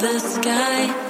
the sky.